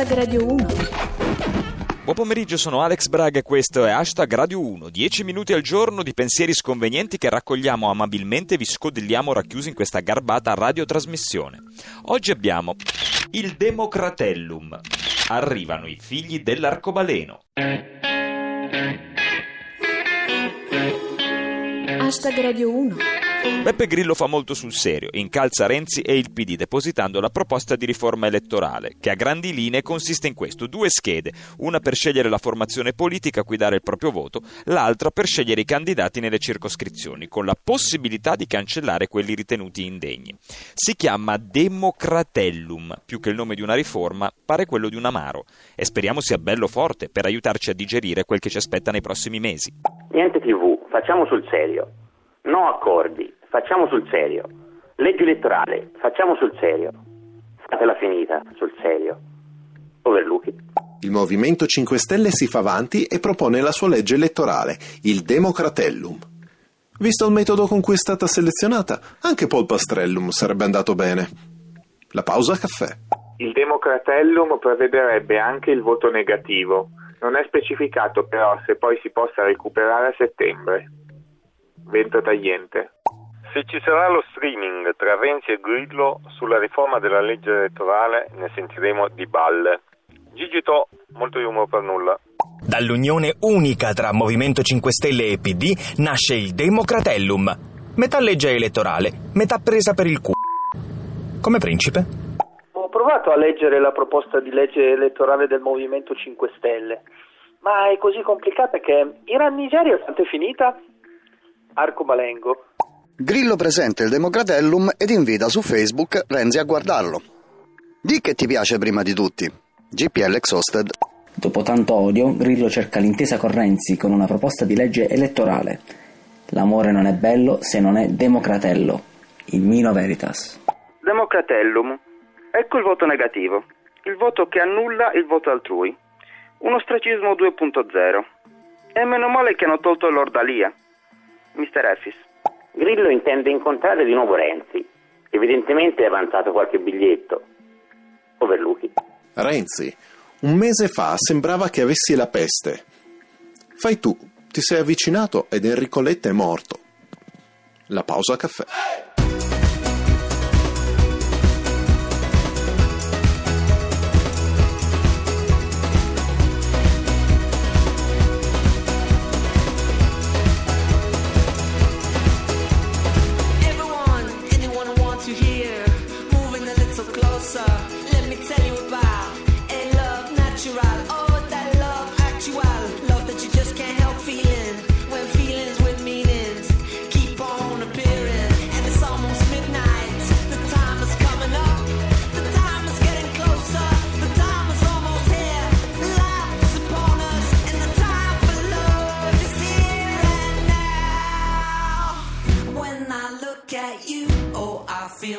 Hashtag Radio 1. Buon pomeriggio, sono Alex Braga e questo è Hashtag Radio 1. 10 minuti al giorno di pensieri sconvenienti che raccogliamo amabilmente e vi scodigliamo racchiusi in questa garbata radiotrasmissione. Oggi abbiamo il Democratellum. Arrivano i figli dell'arcobaleno. Hashtag Radio 1. Beppe Grillo fa molto sul serio, incalza Renzi e il PD depositando la proposta di riforma elettorale, che a grandi linee consiste in questo, due schede, una per scegliere la formazione politica a cui dare il proprio voto, l'altra per scegliere i candidati nelle circoscrizioni, con la possibilità di cancellare quelli ritenuti indegni. Si chiama Democratellum, più che il nome di una riforma, pare quello di un amaro, e speriamo sia bello forte per aiutarci a digerire quel che ci aspetta nei prossimi mesi. Niente TV, facciamo sul serio. No accordi, facciamo sul serio. Legge elettorale, facciamo sul serio. Fatela finita, sul serio. Overlucky. Il Movimento 5 Stelle si fa avanti e propone la sua legge elettorale, il Democratellum. Visto il metodo con cui è stata selezionata, anche Polpastrellum sarebbe andato bene. La pausa caffè. Il Democratellum prevederebbe anche il voto negativo. Non è specificato però se poi si possa recuperare a settembre. Vento tagliente. Se ci sarà lo streaming tra Renzi e Grillo sulla riforma della legge elettorale ne sentiremo di balle. Gigito, molto humor per nulla. Dall'unione unica tra Movimento 5 Stelle e PD nasce il Democratellum. Metà legge elettorale, metà presa per il c***o. Come principe? Ho provato a leggere la proposta di legge elettorale del Movimento 5 Stelle, ma è così complicata che Iran Nigeria quanto è finita? Arcobalengo. Grillo presenta il Democratellum ed invita su Facebook Renzi a guardarlo. Di che ti piace prima di tutti. GPL Exhausted. Dopo tanto odio, Grillo cerca l'intesa con Renzi con una proposta di legge elettorale. L'amore non è bello se non è democratello. Il Mino Veritas. Democratellum. Ecco il voto negativo. Il voto che annulla il voto altrui. Un ostracismo 2.0. E meno male che hanno tolto l'ordalia. Mr. Effis. Grillo intende incontrare di nuovo Renzi. Evidentemente è avanzato qualche biglietto. Overlucky. Renzi, un mese fa sembrava che avessi la peste. Fai tu, ti sei avvicinato ed Enrico Letta è morto. La pausa caffè.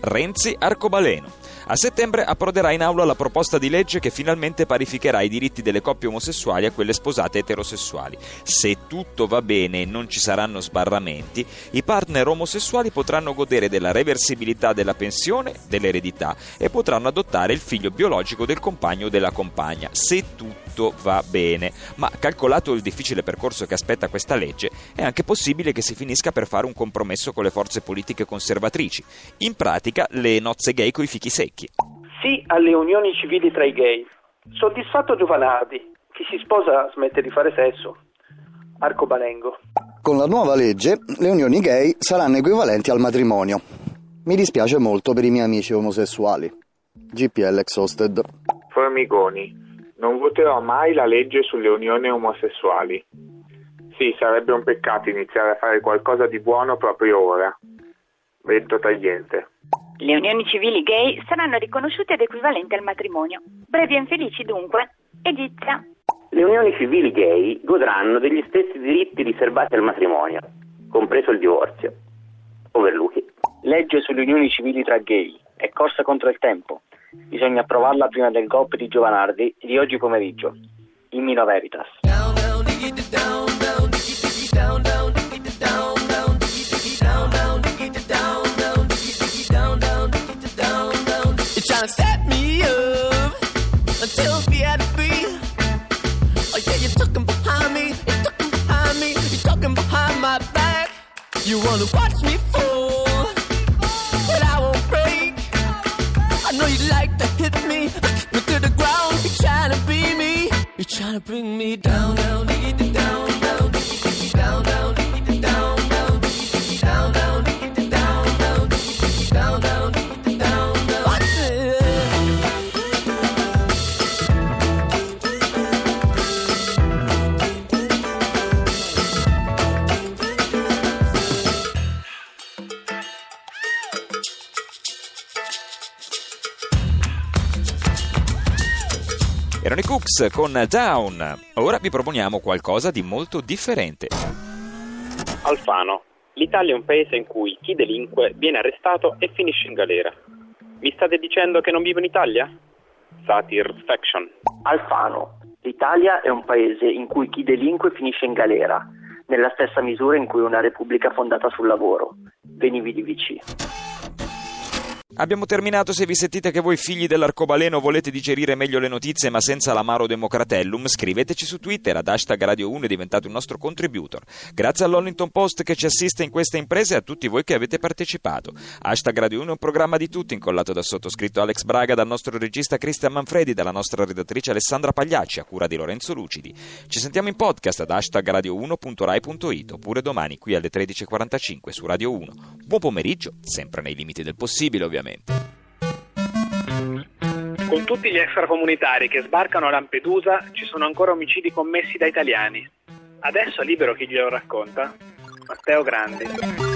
Renzi Arcobaleno. A settembre approderà in aula la proposta di legge che finalmente parificherà i diritti delle coppie omosessuali a quelle sposate eterosessuali. Se tutto va bene e non ci saranno sbarramenti, i partner omosessuali potranno godere della reversibilità della pensione, dell'eredità e potranno adottare il figlio biologico del compagno o della compagna, se tutto va bene. Ma calcolato il difficile percorso che aspetta questa legge, è anche possibile che si finisca per fare un compromesso con le forze politiche conservatrici. In pratica, le nozze gay coi fichi secchi. Sì alle unioni civili tra i gay. Soddisfatto Giovanardi. Chi si sposa smette di fare sesso. Arcobalengo. Con la nuova legge, le unioni gay saranno equivalenti al matrimonio. Mi dispiace molto per i miei amici omosessuali. GPL Exhausted. Formigoni. Non voterò mai la legge sulle unioni omosessuali. Sì, sarebbe un peccato iniziare a fare qualcosa di buono proprio ora. Vento tagliente. Le unioni civili gay saranno riconosciute ed equivalenti al matrimonio. Brevi e infelici dunque. Egizia. Le unioni civili gay godranno degli stessi diritti riservati al matrimonio, compreso il divorzio. Overluchi. Legge sulle unioni civili tra gay. È corsa contro il tempo. Bisogna approvarla prima del golpe di Giovanardi di oggi pomeriggio. In Mino Veritas. Me, you're talking behind my back. You wanna watch me trying to bring me down, down, down. Erano i Cooks con Down. Ora vi proponiamo qualcosa di molto differente. Alfano. L'Italia è un paese in cui chi delinque viene arrestato e finisce in galera. Mi state dicendo che non vivo in Italia? Satisfaction. Alfano. L'Italia è un paese in cui chi delinque finisce in galera, nella stessa misura in cui una repubblica fondata sul lavoro. Venivi di VC. Abbiamo terminato, se vi sentite che voi figli dell'arcobaleno volete digerire meglio le notizie ma senza l'amaro democratellum, scriveteci su Twitter ad hashtag Radio 1 e diventate un nostro contributor. Grazie all'Hollington Post che ci assiste in questa impresa e a tutti voi che avete partecipato. Hashtag Radio 1 è un programma di tutti incollato da sottoscritto Alex Braga, dal nostro regista Cristian Manfredi, dalla nostra redattrice Alessandra Pagliacci, a cura di Lorenzo Lucidi. Ci sentiamo in podcast ad hashtag radio1.rai.it oppure domani qui alle 13.45 su Radio 1. Buon pomeriggio, sempre nei limiti del possibile ovviamente. Con tutti gli extracomunitari che sbarcano a Lampedusa ci sono ancora omicidi commessi da italiani. Adesso è libero chi glielo racconta? Matteo Grandi.